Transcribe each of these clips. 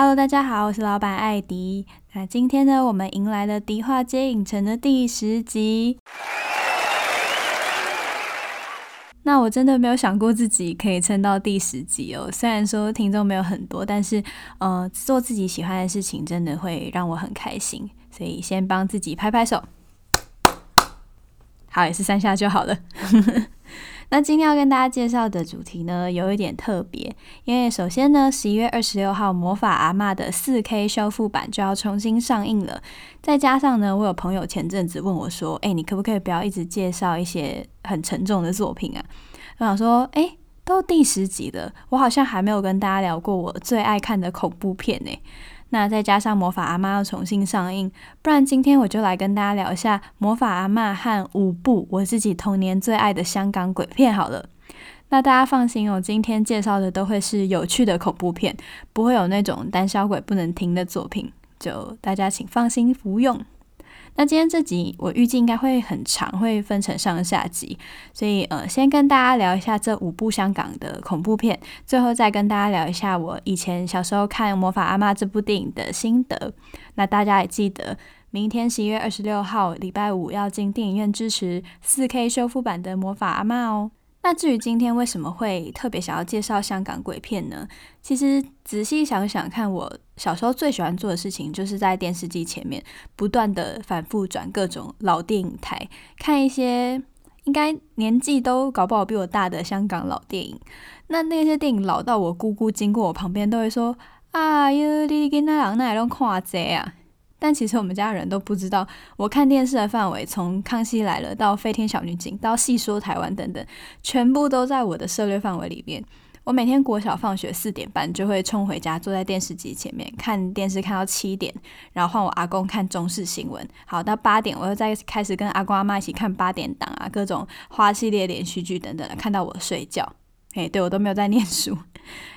Hello，大家好，我是老板艾迪。那今天呢，我们迎来了迪化街影城的第十集。那我真的没有想过自己可以撑到第十集哦。虽然说听众没有很多，但是呃，做自己喜欢的事情真的会让我很开心。所以先帮自己拍拍手。好，也是三下就好了。那今天要跟大家介绍的主题呢，有一点特别，因为首先呢，十一月二十六号《魔法阿嬷》的四 K 修复版就要重新上映了。再加上呢，我有朋友前阵子问我说：“哎、你可不可以不要一直介绍一些很沉重的作品啊？”我想说：“哎、都第十集了，我好像还没有跟大家聊过我最爱看的恐怖片呢、”那再加上魔法阿妈要重新上映，不然今天我就来跟大家聊一下魔法阿妈和五部我自己童年最爱的香港鬼片好了。那大家放心哦，今天介绍的都会是有趣的恐怖片，不会有那种胆小鬼不能听的作品，就大家请放心服用。那今天这集我预计应该会很长，会分成上下集，所以呃，先跟大家聊一下这五部香港的恐怖片，最后再跟大家聊一下我以前小时候看《魔法阿嬷》这部电影的心得。那大家也记得，明天十一月二十六号礼拜五要进电影院支持四 K 修复版的《魔法阿嬷》哦。那至于今天为什么会特别想要介绍香港鬼片呢？其实仔细想想看，我小时候最喜欢做的事情，就是在电视机前面不断的反复转各种老电影台，看一些应该年纪都搞不好比我大的香港老电影。那那些电影老到我姑姑经过我旁边都会说：“啊哟，你跟那人那拢看这啊。”但其实我们家人都不知道，我看电视的范围从《康熙来了》到《飞天小女警》到《戏说台湾》等等，全部都在我的涉略范围里面。我每天国小放学四点半就会冲回家，坐在电视机前面看电视，看到七点，然后换我阿公看中视新闻。好，到八点我又再开始跟阿公阿妈一起看八点档啊，各种花系列连续剧等等，看到我睡觉。诶，对，我都没有在念书。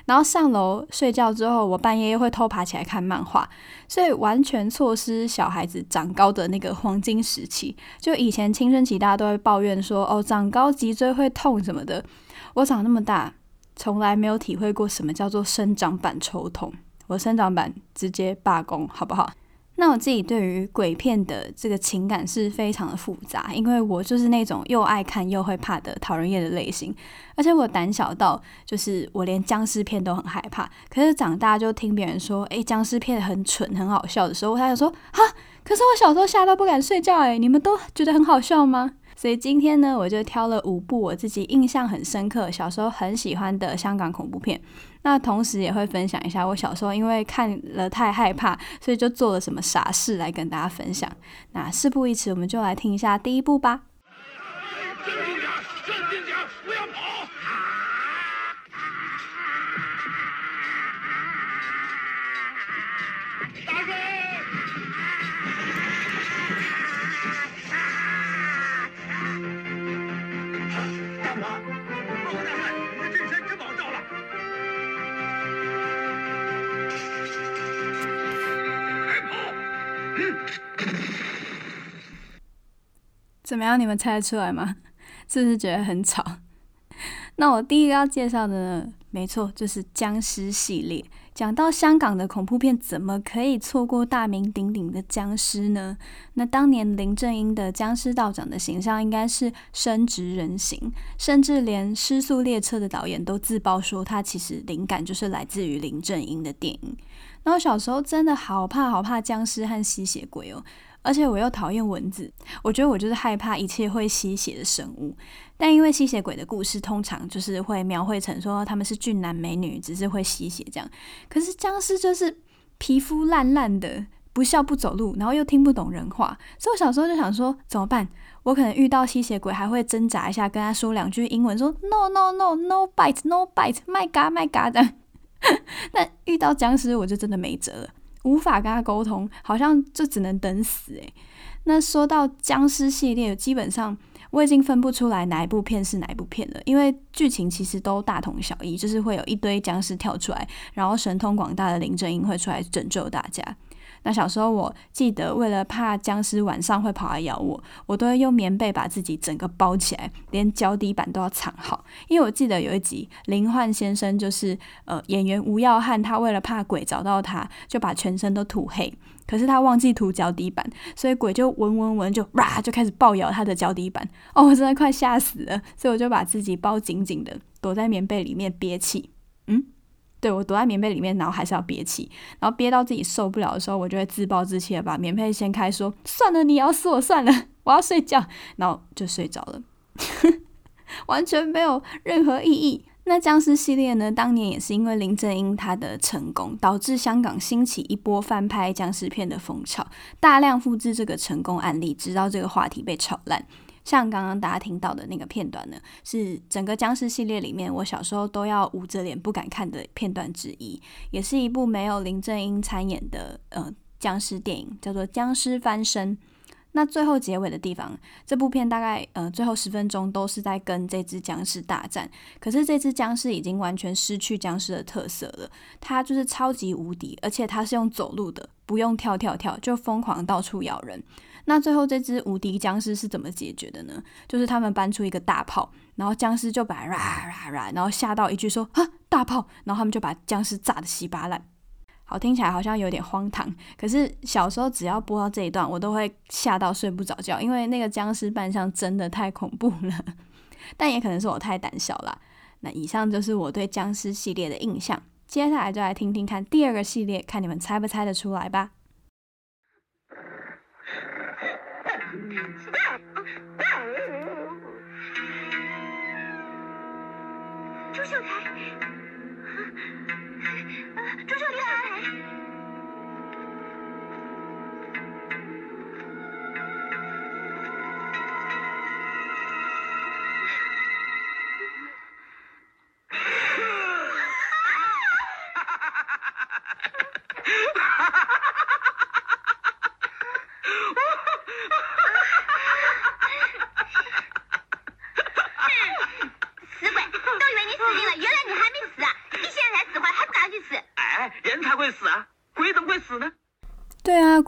然后上楼睡觉之后，我半夜又会偷爬起来看漫画，所以完全错失小孩子长高的那个黄金时期。就以前青春期大家都会抱怨说，哦，长高脊椎会痛什么的。我长那么大，从来没有体会过什么叫做生长板抽痛。我生长板直接罢工，好不好？那我自己对于鬼片的这个情感是非常的复杂，因为我就是那种又爱看又会怕的讨人厌的类型，而且我胆小到就是我连僵尸片都很害怕。可是长大就听别人说，诶，僵尸片很蠢很好笑的时候，我就说，哈，可是我小时候吓到不敢睡觉，诶，你们都觉得很好笑吗？所以今天呢，我就挑了五部我自己印象很深刻、小时候很喜欢的香港恐怖片。那同时也会分享一下我小时候因为看了太害怕，所以就做了什么傻事来跟大家分享。那事不宜迟，我们就来听一下第一部吧。怎么样？你们猜得出来吗？是不是觉得很吵？那我第一个要介绍的呢，没错，就是僵尸系列。讲到香港的恐怖片，怎么可以错过大名鼎鼎的僵尸呢？那当年林正英的僵尸道长的形象应该是深植人形，甚至连《失速列车》的导演都自曝说，他其实灵感就是来自于林正英的电影。然后小时候真的好怕好怕僵尸和吸血鬼哦。而且我又讨厌蚊子，我觉得我就是害怕一切会吸血的生物。但因为吸血鬼的故事通常就是会描绘成说他们是俊男美女，只是会吸血这样。可是僵尸就是皮肤烂烂的，不笑不走路，然后又听不懂人话。所以我小时候就想说怎么办？我可能遇到吸血鬼还会挣扎一下，跟他说两句英文，说 no no no no bite no bite，my god my god 的。但遇到僵尸我就真的没辙了，无法跟他沟通，好像就只能等死诶。那说到僵尸系列，基本上。我已经分不出来哪一部片是哪一部片了，因为剧情其实都大同小异，就是会有一堆僵尸跳出来，然后神通广大的林正英会出来拯救大家。那小时候我记得，为了怕僵尸晚上会跑来咬我，我都会用棉被把自己整个包起来，连脚底板都要藏好。因为我记得有一集林焕先生就是呃演员吴耀汉，他为了怕鬼找到他，就把全身都涂黑。可是他忘记涂脚底板，所以鬼就闻闻闻就哇就开始暴咬他的脚底板。哦，我真的快吓死了，所以我就把自己包紧紧的，躲在棉被里面憋气。嗯，对，我躲在棉被里面，然后还是要憋气，然后憋到自己受不了的时候，我就会自暴自弃的把棉被掀开，说算了，你咬死我算了，我要睡觉，然后就睡着了，完全没有任何意义。那僵尸系列呢？当年也是因为林正英他的成功，导致香港兴起一波翻拍僵尸片的风潮，大量复制这个成功案例，直到这个话题被炒烂。像刚刚大家听到的那个片段呢，是整个僵尸系列里面我小时候都要捂着脸不敢看的片段之一，也是一部没有林正英参演的呃僵尸电影，叫做《僵尸翻身》。那最后结尾的地方，这部片大概呃最后十分钟都是在跟这只僵尸大战。可是这只僵尸已经完全失去僵尸的特色了，它就是超级无敌，而且它是用走路的，不用跳跳跳，就疯狂到处咬人。那最后这只无敌僵尸是怎么解决的呢？就是他们搬出一个大炮，然后僵尸就把啦啦啦，然后吓到一句说啊大炮，然后他们就把僵尸炸得稀巴烂。好，听起来好像有点荒唐，可是小时候只要播到这一段，我都会吓到睡不着觉，因为那个僵尸扮相真的太恐怖了。但也可能是我太胆小了。那以上就是我对僵尸系列的印象，接下来就来听听看第二个系列，看你们猜不猜得出来吧。朱秀才。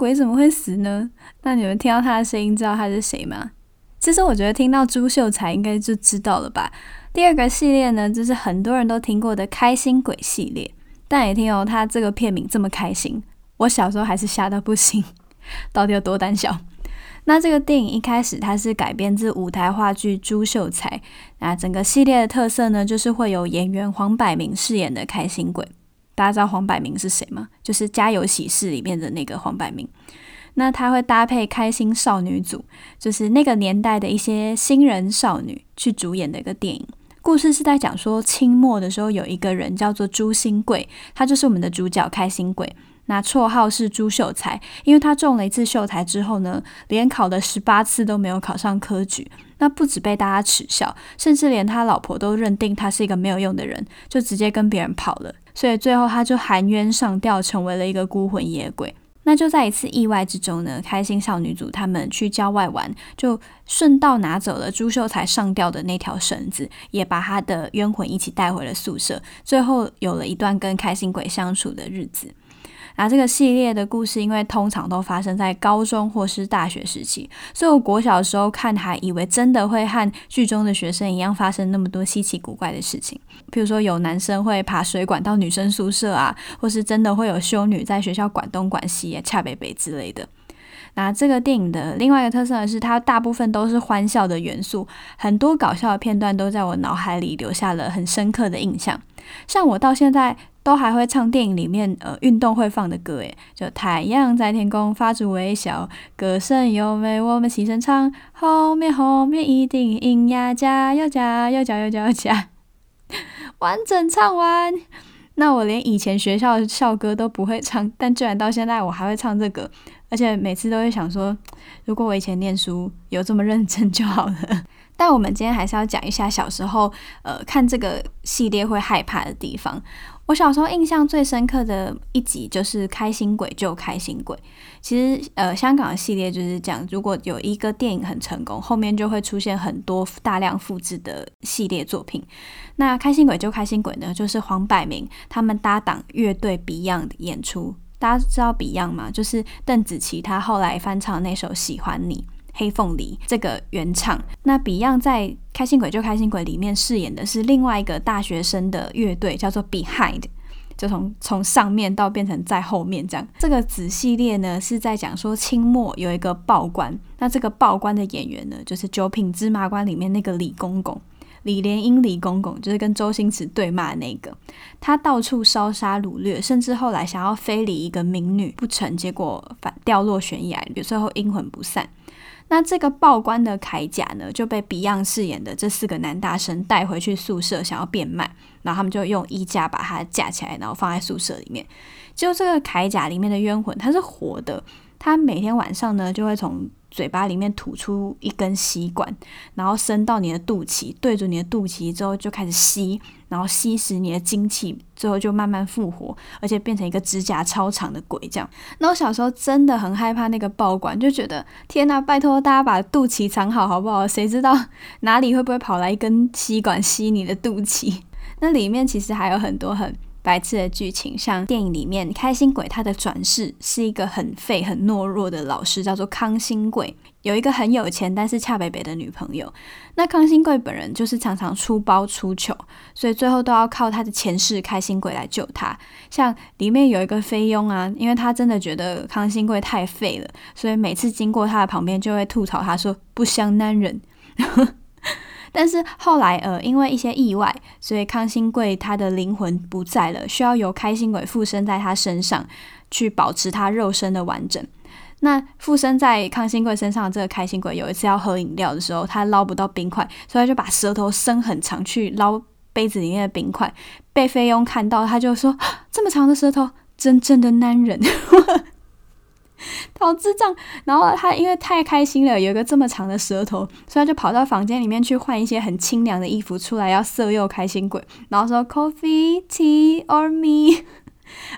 鬼怎么会死呢？那你们听到他的声音，知道他是谁吗？其实我觉得听到朱秀才应该就知道了吧。第二个系列呢，就是很多人都听过的开心鬼系列。但也听哦，他这个片名这么开心，我小时候还是吓到不行。到底有多胆小？那这个电影一开始它是改编自舞台话剧《朱秀才》，那整个系列的特色呢，就是会有演员黄百鸣饰演的开心鬼。大家知道黄百鸣是谁吗？就是《家有喜事》里面的那个黄百鸣。那他会搭配开心少女组，就是那个年代的一些新人少女去主演的一个电影。故事是在讲说，清末的时候有一个人叫做朱新贵，他就是我们的主角开心鬼。那绰号是朱秀才，因为他中了一次秀才之后呢，连考了十八次都没有考上科举。那不止被大家耻笑，甚至连他老婆都认定他是一个没有用的人，就直接跟别人跑了。所以最后他就含冤上吊，成为了一个孤魂野鬼。那就在一次意外之中呢，开心少女组他们去郊外玩，就顺道拿走了朱秀才上吊的那条绳子，也把他的冤魂一起带回了宿舍。最后有了一段跟开心鬼相处的日子。那这个系列的故事，因为通常都发生在高中或是大学时期，所以我国小的时候看，还以为真的会和剧中的学生一样，发生那么多稀奇古怪的事情。比如说，有男生会爬水管到女生宿舍啊，或是真的会有修女在学校管东管西、啊恰北北之类的。那这个电影的另外一个特色，是它大部分都是欢笑的元素，很多搞笑的片段都在我脑海里留下了很深刻的印象。像我到现在都还会唱电影里面呃运动会放的歌，诶，就太阳在天空发出微笑，歌声优美，我们齐声唱，后面后面一定赢呀，加油加油加油加油加，完整唱完。那我连以前学校的校歌都不会唱，但居然到现在我还会唱这个，而且每次都会想说，如果我以前念书有这么认真就好了。但我们今天还是要讲一下小时候，呃，看这个系列会害怕的地方。我小时候印象最深刻的一集就是《开心鬼救开心鬼》。其实，呃，香港的系列就是讲，如果有一个电影很成功，后面就会出现很多大量复制的系列作品。那《开心鬼救开心鬼》呢，就是黄百鸣他们搭档乐队 Beyond 演出。大家知道 Beyond 吗？就是邓紫棋她后来翻唱那首《喜欢你》。黑凤梨这个原唱，那 Beyond 在《开心鬼就开心鬼》里面饰演的是另外一个大学生的乐队，叫做 Behind，就从从上面到变成在后面这样。这个子系列呢是在讲说清末有一个报官，那这个报官的演员呢就是《九品芝麻官》里面那个李公公，李莲英李公公，就是跟周星驰对骂的那个，他到处烧杀掳掠，甚至后来想要非礼一个民女不成，结果反掉落悬崖，最后阴魂不散。那这个报关的铠甲呢，就被 Beyond 饰演的这四个男大生带回去宿舍，想要变卖，然后他们就用衣架把它架起来，然后放在宿舍里面。结果这个铠甲里面的冤魂，它是活的，它每天晚上呢就会从嘴巴里面吐出一根吸管，然后伸到你的肚脐，对着你的肚脐之后就开始吸。然后吸食你的精气，最后就慢慢复活，而且变成一个指甲超长的鬼这样。那我小时候真的很害怕那个爆管，就觉得天哪，拜托大家把肚脐藏好好不好？谁知道 哪里会不会跑来一根吸管吸你的肚脐？那里面其实还有很多很白痴的剧情，像电影里面开心鬼他的转世是一个很废很懦弱的老师，叫做康兴贵。有一个很有钱但是恰北北的女朋友，那康兴贵本人就是常常出包出糗，所以最后都要靠他的前世开心鬼来救他。像里面有一个菲佣啊，因为他真的觉得康兴贵太废了，所以每次经过他的旁边就会吐槽他说不像男人。但是后来呃，因为一些意外，所以康兴贵他的灵魂不在了，需要由开心鬼附身在他身上，去保持他肉身的完整。那附身在康兴贵身上的这个开心鬼，有一次要喝饮料的时候，他捞不到冰块，所以他就把舌头伸很长去捞杯子里面的冰块。被菲佣看到，他就说：“这么长的舌头，真正的男人，好智障。”然后他因为太开心了，有一个这么长的舌头，所以他就跑到房间里面去换一些很清凉的衣服出来，要色诱开心鬼，然后说：“Coffee, tea or me。”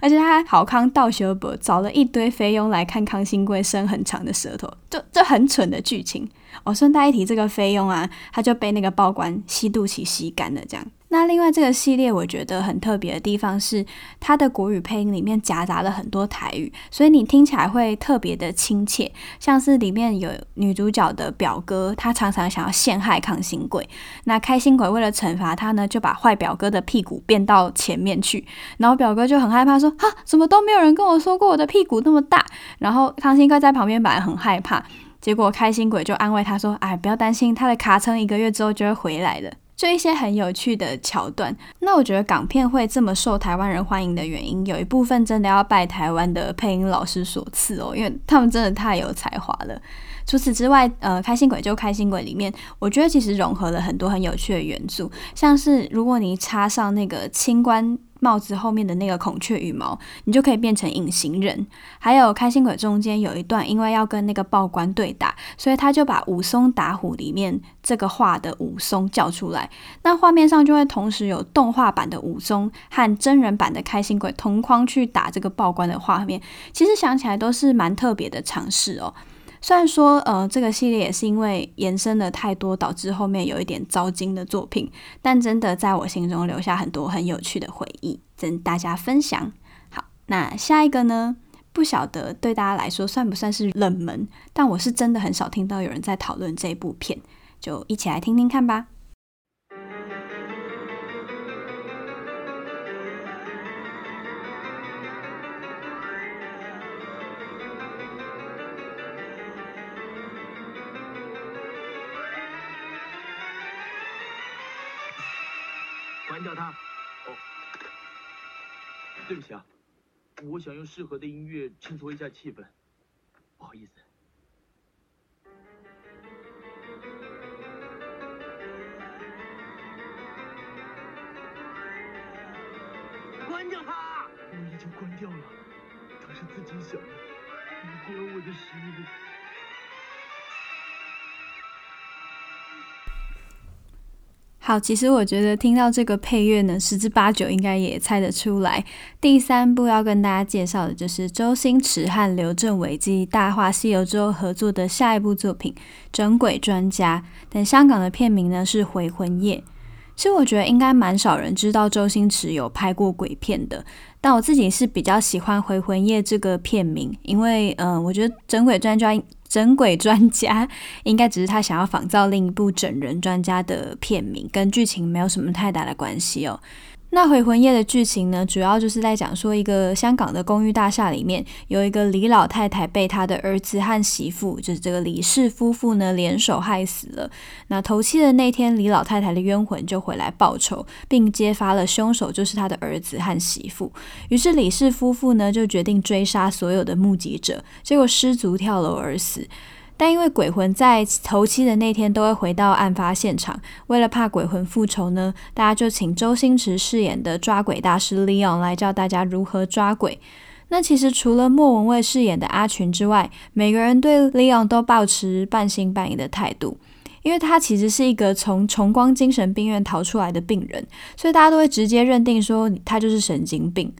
而且他还好康道修伯找了一堆菲佣来看康新贵伸很长的舌头，就这很蠢的剧情。我顺带一提，这个菲佣啊，他就被那个报官吸肚脐吸干了，这样。那另外这个系列我觉得很特别的地方是，它的国语配音里面夹杂了很多台语，所以你听起来会特别的亲切。像是里面有女主角的表哥，他常常想要陷害康兴贵，那开心鬼为了惩罚他呢，就把坏表哥的屁股变到前面去，然后表哥就很害怕说，哈，怎么都没有人跟我说过我的屁股那么大。然后康兴贵在旁边本来很害怕，结果开心鬼就安慰他说，哎，不要担心，他的卡称一个月之后就会回来了。就一些很有趣的桥段，那我觉得港片会这么受台湾人欢迎的原因，有一部分真的要拜台湾的配音老师所赐哦，因为他们真的太有才华了。除此之外，呃，开心鬼就开心鬼里面，我觉得其实融合了很多很有趣的元素，像是如果你插上那个清官帽子后面的那个孔雀羽毛，你就可以变成隐形人。还有开心鬼中间有一段，因为要跟那个报官对打，所以他就把武松打虎里面这个画的武松叫出来，那画面上就会同时有动画版的武松和真人版的开心鬼同框去打这个报官的画面。其实想起来都是蛮特别的尝试哦。虽然说，呃，这个系列也是因为延伸了太多，导致后面有一点糟心的作品，但真的在我心中留下很多很有趣的回忆，跟大家分享。好，那下一个呢？不晓得对大家来说算不算是冷门，但我是真的很少听到有人在讨论这部片，就一起来听听看吧。我想用适合的音乐衬托一下气氛，不好意思。关掉它！我已经关掉了，它是自己响的，你关我的事。好，其实我觉得听到这个配乐呢，十之八九应该也猜得出来。第三部要跟大家介绍的就是周星驰和刘镇伟继《大话西游》之后合作的下一部作品《整鬼专家》，但香港的片名呢是《回魂夜》。其实我觉得应该蛮少人知道周星驰有拍过鬼片的，但我自己是比较喜欢《回魂夜》这个片名，因为嗯、我觉得《整鬼专家》。整鬼专家 应该只是他想要仿造另一部整人专家的片名，跟剧情没有什么太大的关系哦。那回魂夜的剧情呢，主要就是在讲说一个香港的公寓大厦里面有一个李老太太被她的儿子和媳妇，就是这个李氏夫妇呢联手害死了。那头七的那天，李老太太的冤魂就回来报仇，并揭发了凶手就是他的儿子和媳妇。于是李氏夫妇呢就决定追杀所有的目击者，结果失足跳楼而死。但因为鬼魂在头七的那天都会回到案发现场，为了怕鬼魂复仇呢，大家就请周星驰饰演的抓鬼大师 Leon 来教大家如何抓鬼。那其实除了莫文蔚饰演的阿群之外，每个人对 Leon 都抱持半信半疑的态度，因为他其实是一个从崇光精神病院逃出来的病人，所以大家都会直接认定说他就是神经病。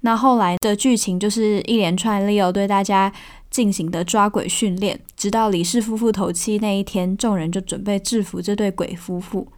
那后来的剧情就是一连串 Leo 对大家进行的抓鬼训练，直到李氏夫妇头七那一天，众人就准备制服这对鬼夫妇。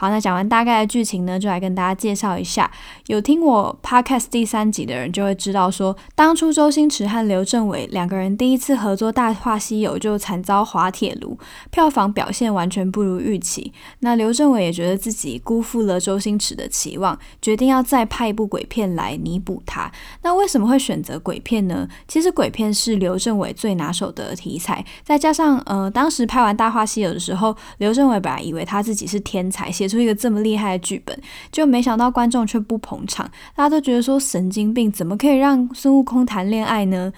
好，那讲完大概的剧情呢，就来跟大家介绍一下。有听我 podcast 第三集的人就会知道说，当初周星驰和刘镇伟两个人第一次合作《大话西游》就惨遭滑铁卢，票房表现完全不如预期。那刘镇伟也觉得自己辜负了周星驰的期望，决定要再拍一部鬼片来弥补他。那为什么会选择鬼片呢？其实鬼片是刘镇伟最拿手的题材，再加上呃，当时拍完《大话西游》的时候，刘镇伟本来以为他自己是天才，写出一个这么厉害的剧本，就没想到观众却不捧场，大家都觉得说神经病，怎么可以让孙悟空谈恋爱呢？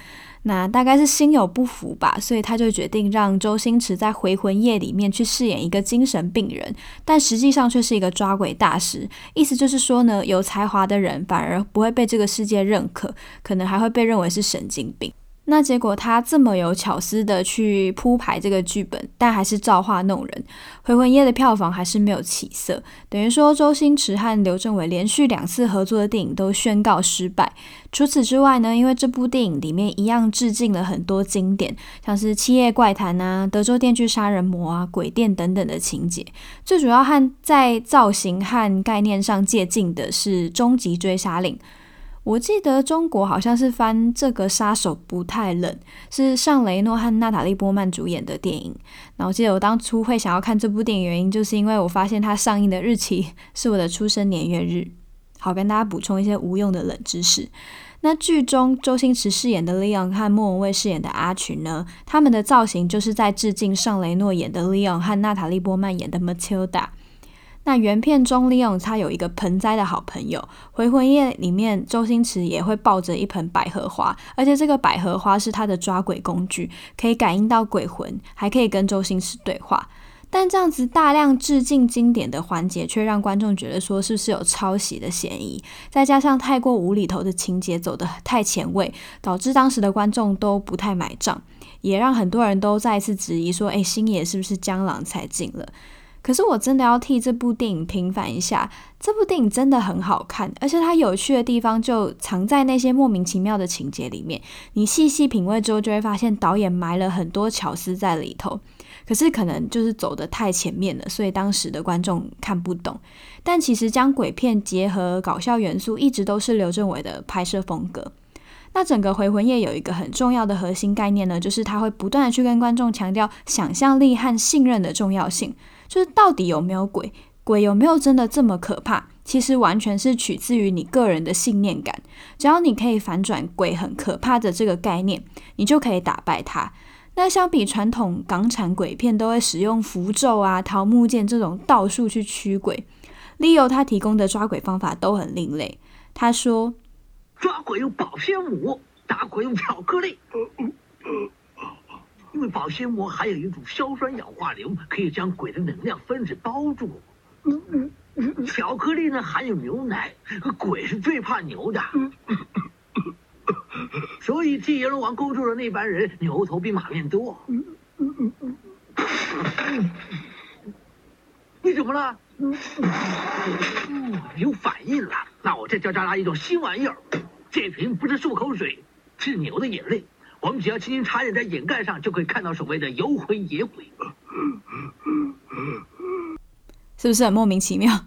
那大概是心有不服吧，所以他就决定让周星驰在《回魂夜》里面去饰演一个精神病人，但实际上却是一个抓鬼大师。意思就是说呢，有才华的人反而不会被这个世界认可，可能还会被认为是神经病。那结果他这么有巧思的去铺排这个剧本，但还是造化弄人，《回魂夜》的票房还是没有起色，等于说周星驰和刘镇伟连续两次合作的电影都宣告失败。除此之外呢，因为这部电影里面一样致敬了很多经典，像是《七夜怪谈》啊、《德州电锯杀人魔》啊、《鬼店》等等的情节，最主要和在造型和概念上借鉴的是《终极追杀令》。我记得中国好像是翻这个杀手不太冷，是尚雷诺和娜塔莉波曼主演的电影。然后我记得我当初会想要看这部电影，原因就是因为我发现它上映的日期 是我的出生年月日。好，跟大家补充一些无用的冷知识。那剧中周星驰饰演的 Leon 和莫文蔚饰演的阿群呢，他们的造型就是在致敬尚雷诺演的 Leon 和娜塔莉波曼演的 Matilda。那原片中，Leon 他有一个盆栽的好朋友，《回魂夜》里面周星驰也会抱着一盆百合花，而且这个百合花是他的抓鬼工具，可以感应到鬼魂，还可以跟周星驰对话。但这样子大量致敬经典的环节，却让观众觉得说是不是有抄袭的嫌疑？再加上太过无厘头的情节走得太前卫，导致当时的观众都不太买账，也让很多人都再一次质疑说：“哎，星爷是不是江郎才尽了？”可是我真的要替这部电影平反一下，这部电影真的很好看，而且它有趣的地方就藏在那些莫名其妙的情节里面。你细细品味之后，就会发现导演埋了很多巧思在里头。可是可能就是走得太前面了，所以当时的观众看不懂。但其实将鬼片结合搞笑元素，一直都是刘镇伟的拍摄风格。那整个《回魂夜》有一个很重要的核心概念呢，就是他会不断的去跟观众强调想象力和信任的重要性。就是到底有没有鬼？鬼有没有真的这么可怕？其实完全是取自于你个人的信念感。只要你可以反转鬼很可怕的这个概念，你就可以打败它。那相比传统港产鬼片都会使用符咒啊、桃木剑这种道术去驱鬼，Leo 他提供的抓鬼方法都很另类。他说：“抓鬼用保鲜膜，打鬼用巧克力。因为保鲜膜含有一种硝酸氧化硫，可以将鬼的能量分子包住。巧克力呢，含有牛奶，鬼是最怕牛的。所以替阎罗王勾住了那班人，牛头比马面多。你怎么了？有反应了。那我再教大家一种新玩意儿，这瓶不是漱口水，是牛的眼泪。我们只要轻轻插点在眼盖上，就可以看到所谓的游魂野鬼。是不是很莫名其妙？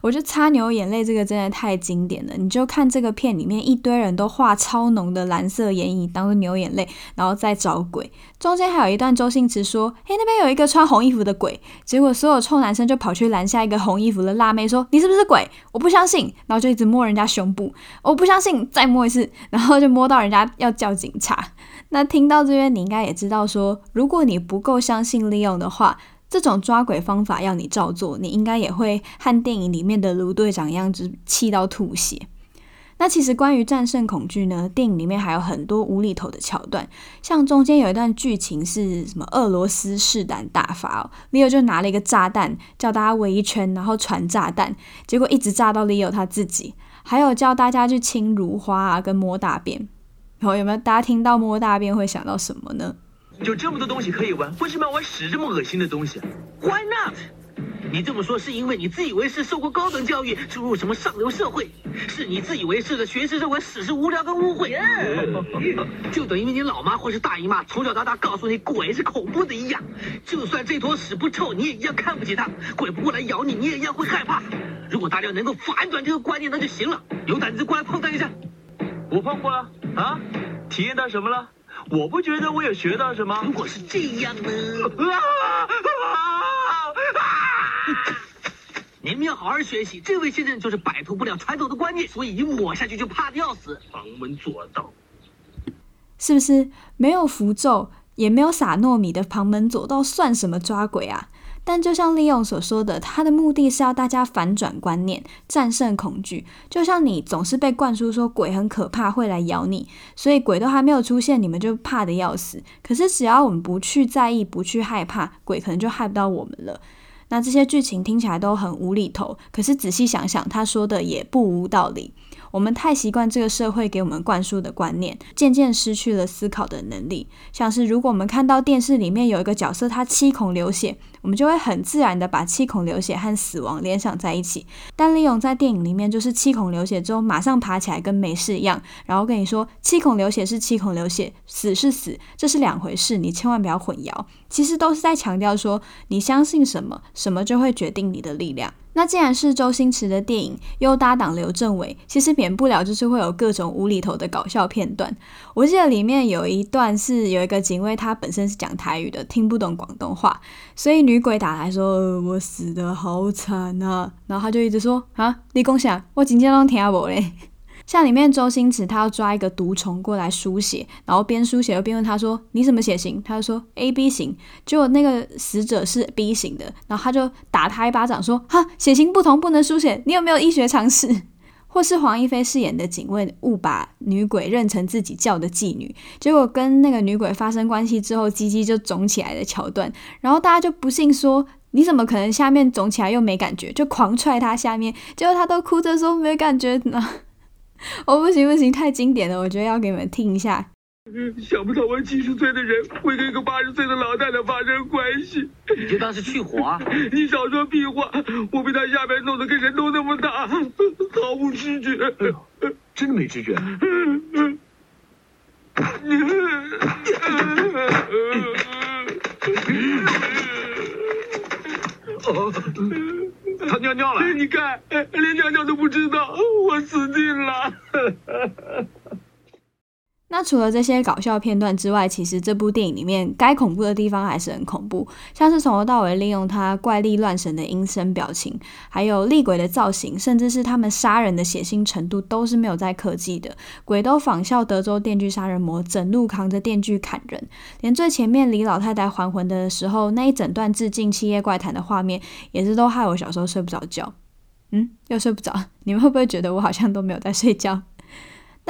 我觉得擦牛眼泪这个真的太经典了。你就看这个片里面，一堆人都画超浓的蓝色眼影当做牛眼泪，然后再找鬼。中间还有一段周星驰说：“嘿，那边有一个穿红衣服的鬼。”结果所有臭男生就跑去拦下一个红衣服的辣妹，说：“你是不是鬼？我不相信。”然后就一直摸人家胸部，我不相信，再摸一次，然后就摸到人家要叫警察。那听到这边，你应该也知道说，如果你不够相信利用的话。这种抓鬼方法要你照做，你应该也会和电影里面的卢队长一样，就气到吐血。那其实关于战胜恐惧呢，电影里面还有很多无厘头的桥段，像中间有一段剧情是什么俄罗斯试胆大法哦，Leo 就拿了一个炸弹叫大家围一圈，然后传炸弹，结果一直炸到 Leo 他自己，还有叫大家去亲如花啊，跟摸大便。然后有没有大家听到摸大便会想到什么呢？就这么多东西可以玩，为什么要玩屎这么恶心的东西？Why not？你这么说是因为你自以为是，受过高等教育，出入什么上流社会？是你自以为是的学识认为屎是无聊跟污秽 就等于你老妈或是大姨妈从小到大告诉你鬼是恐怖的一样。就算这坨屎不臭，你也一样看不起它。鬼不过来咬你，你也一样会害怕。如果大家能够反转这个观念，那就行了。有胆子过来碰它一下。我碰过了啊，体验到什么了？我不觉得我有学到什么。如果是这样呢？你们要好好学习。这位先生就是摆脱不了传统的观念，所以一抹下去就怕的要死。旁门左道，是不是？没有符咒，也没有撒糯米的旁门左道，算什么抓鬼啊？但就像利用所说的，他的目的是要大家反转观念，战胜恐惧。就像你总是被灌输说鬼很可怕，会来咬你，所以鬼都还没有出现，你们就怕得要死。可是只要我们不去在意，不去害怕，鬼可能就害不到我们了。那这些剧情听起来都很无厘头，可是仔细想想，他说的也不无道理。我们太习惯这个社会给我们灌输的观念，渐渐失去了思考的能力。像是如果我们看到电视里面有一个角色，他七孔流血，我们就会很自然的把七孔流血和死亡联想在一起。但利用在电影里面就是七孔流血之后马上爬起来跟没事一样，然后跟你说七孔流血是七孔流血，死是死，这是两回事，你千万不要混淆。其实都是在强调说，你相信什么，什么就会决定你的力量。那既然是周星驰的电影，又搭档刘镇伟，其实免不了就是会有各种无厘头的搞笑片段。我记得里面有一段是有一个警卫，他本身是讲台语的，听不懂广东话，所以女鬼打来说：“我死的好惨啊！”然后他就一直说：“啊，你讲啥？我今天都听不嘞。”像里面周星驰，他要抓一个毒虫过来输血，然后边输血又边问他说：“你什么血型？”他就说：“A B 型。”结果那个死者是 B 型的，然后他就打他一巴掌说：“哈，血型不同不能输血，你有没有医学常识？” 或是黄一飞饰演的警卫误把女鬼认成自己叫的妓女，结果跟那个女鬼发生关系之后，鸡鸡就肿起来的桥段，然后大家就不信说：“你怎么可能下面肿起来又没感觉？”就狂踹他下面，结果他都哭着说没感觉呢。我、哦、不行不行，太经典了，我觉得要给你们听一下。想不到我七十岁的人会跟一个八十岁的老太太发生关系，你就当是去火啊！你少说屁话，我被他下面弄得跟人都那么大，毫无知觉。哎、真的没知觉？他尿尿了，你看，连尿尿都不知道，我死定了。除了这些搞笑片段之外，其实这部电影里面该恐怖的地方还是很恐怖，像是从头到尾利用他怪力乱神的阴森表情，还有厉鬼的造型，甚至是他们杀人的血腥程度，都是没有在科技的。鬼都仿效德州电锯杀人魔，整路扛着电锯砍人，连最前面李老太太还魂的时候那一整段致敬《七夜怪谈》的画面，也是都害我小时候睡不着觉。嗯，又睡不着，你们会不会觉得我好像都没有在睡觉？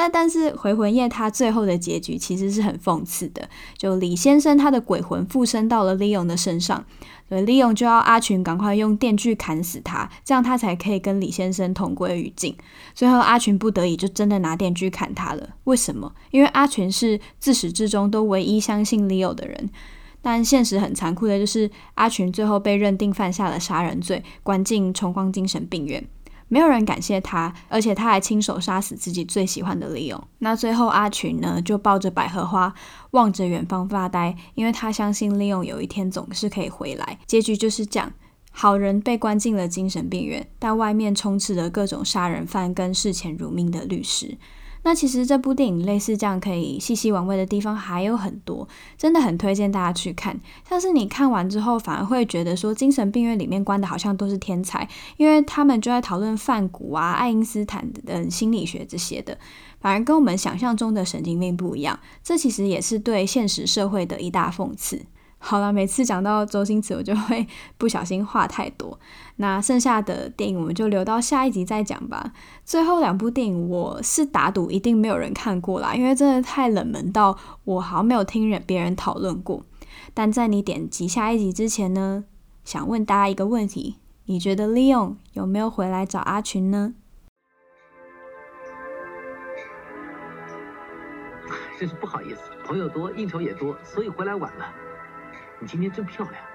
但但是回魂夜它最后的结局其实是很讽刺的，就李先生他的鬼魂附身到了利用的身上，所以利用就要阿群赶快用电锯砍死他，这样他才可以跟李先生同归于尽。最后阿群不得已就真的拿电锯砍他了。为什么？因为阿群是自始至终都唯一相信利用的人。但现实很残酷的就是阿群最后被认定犯下了杀人罪，关进崇光精神病院。没有人感谢他，而且他还亲手杀死自己最喜欢的利用。那最后阿群呢，就抱着百合花，望着远方发呆，因为他相信利用有一天总是可以回来。结局就是讲，好人被关进了精神病院，但外面充斥着各种杀人犯跟视钱如命的律师。那其实这部电影类似这样可以细细玩味的地方还有很多，真的很推荐大家去看。像是你看完之后，反而会觉得说，精神病院里面关的好像都是天才，因为他们就在讨论梵谷啊、爱因斯坦的心理学这些的，反而跟我们想象中的神经病不一样。这其实也是对现实社会的一大讽刺。好了，每次讲到周星驰，我就会不小心话太多。那剩下的电影我们就留到下一集再讲吧。最后两部电影，我是打赌一定没有人看过啦，因为真的太冷门到我好像没有听人别人讨论过。但在你点击下一集之前呢，想问大家一个问题：你觉得利用有没有回来找阿群呢？真是不好意思，朋友多，应酬也多，所以回来晚了。你今天真漂亮。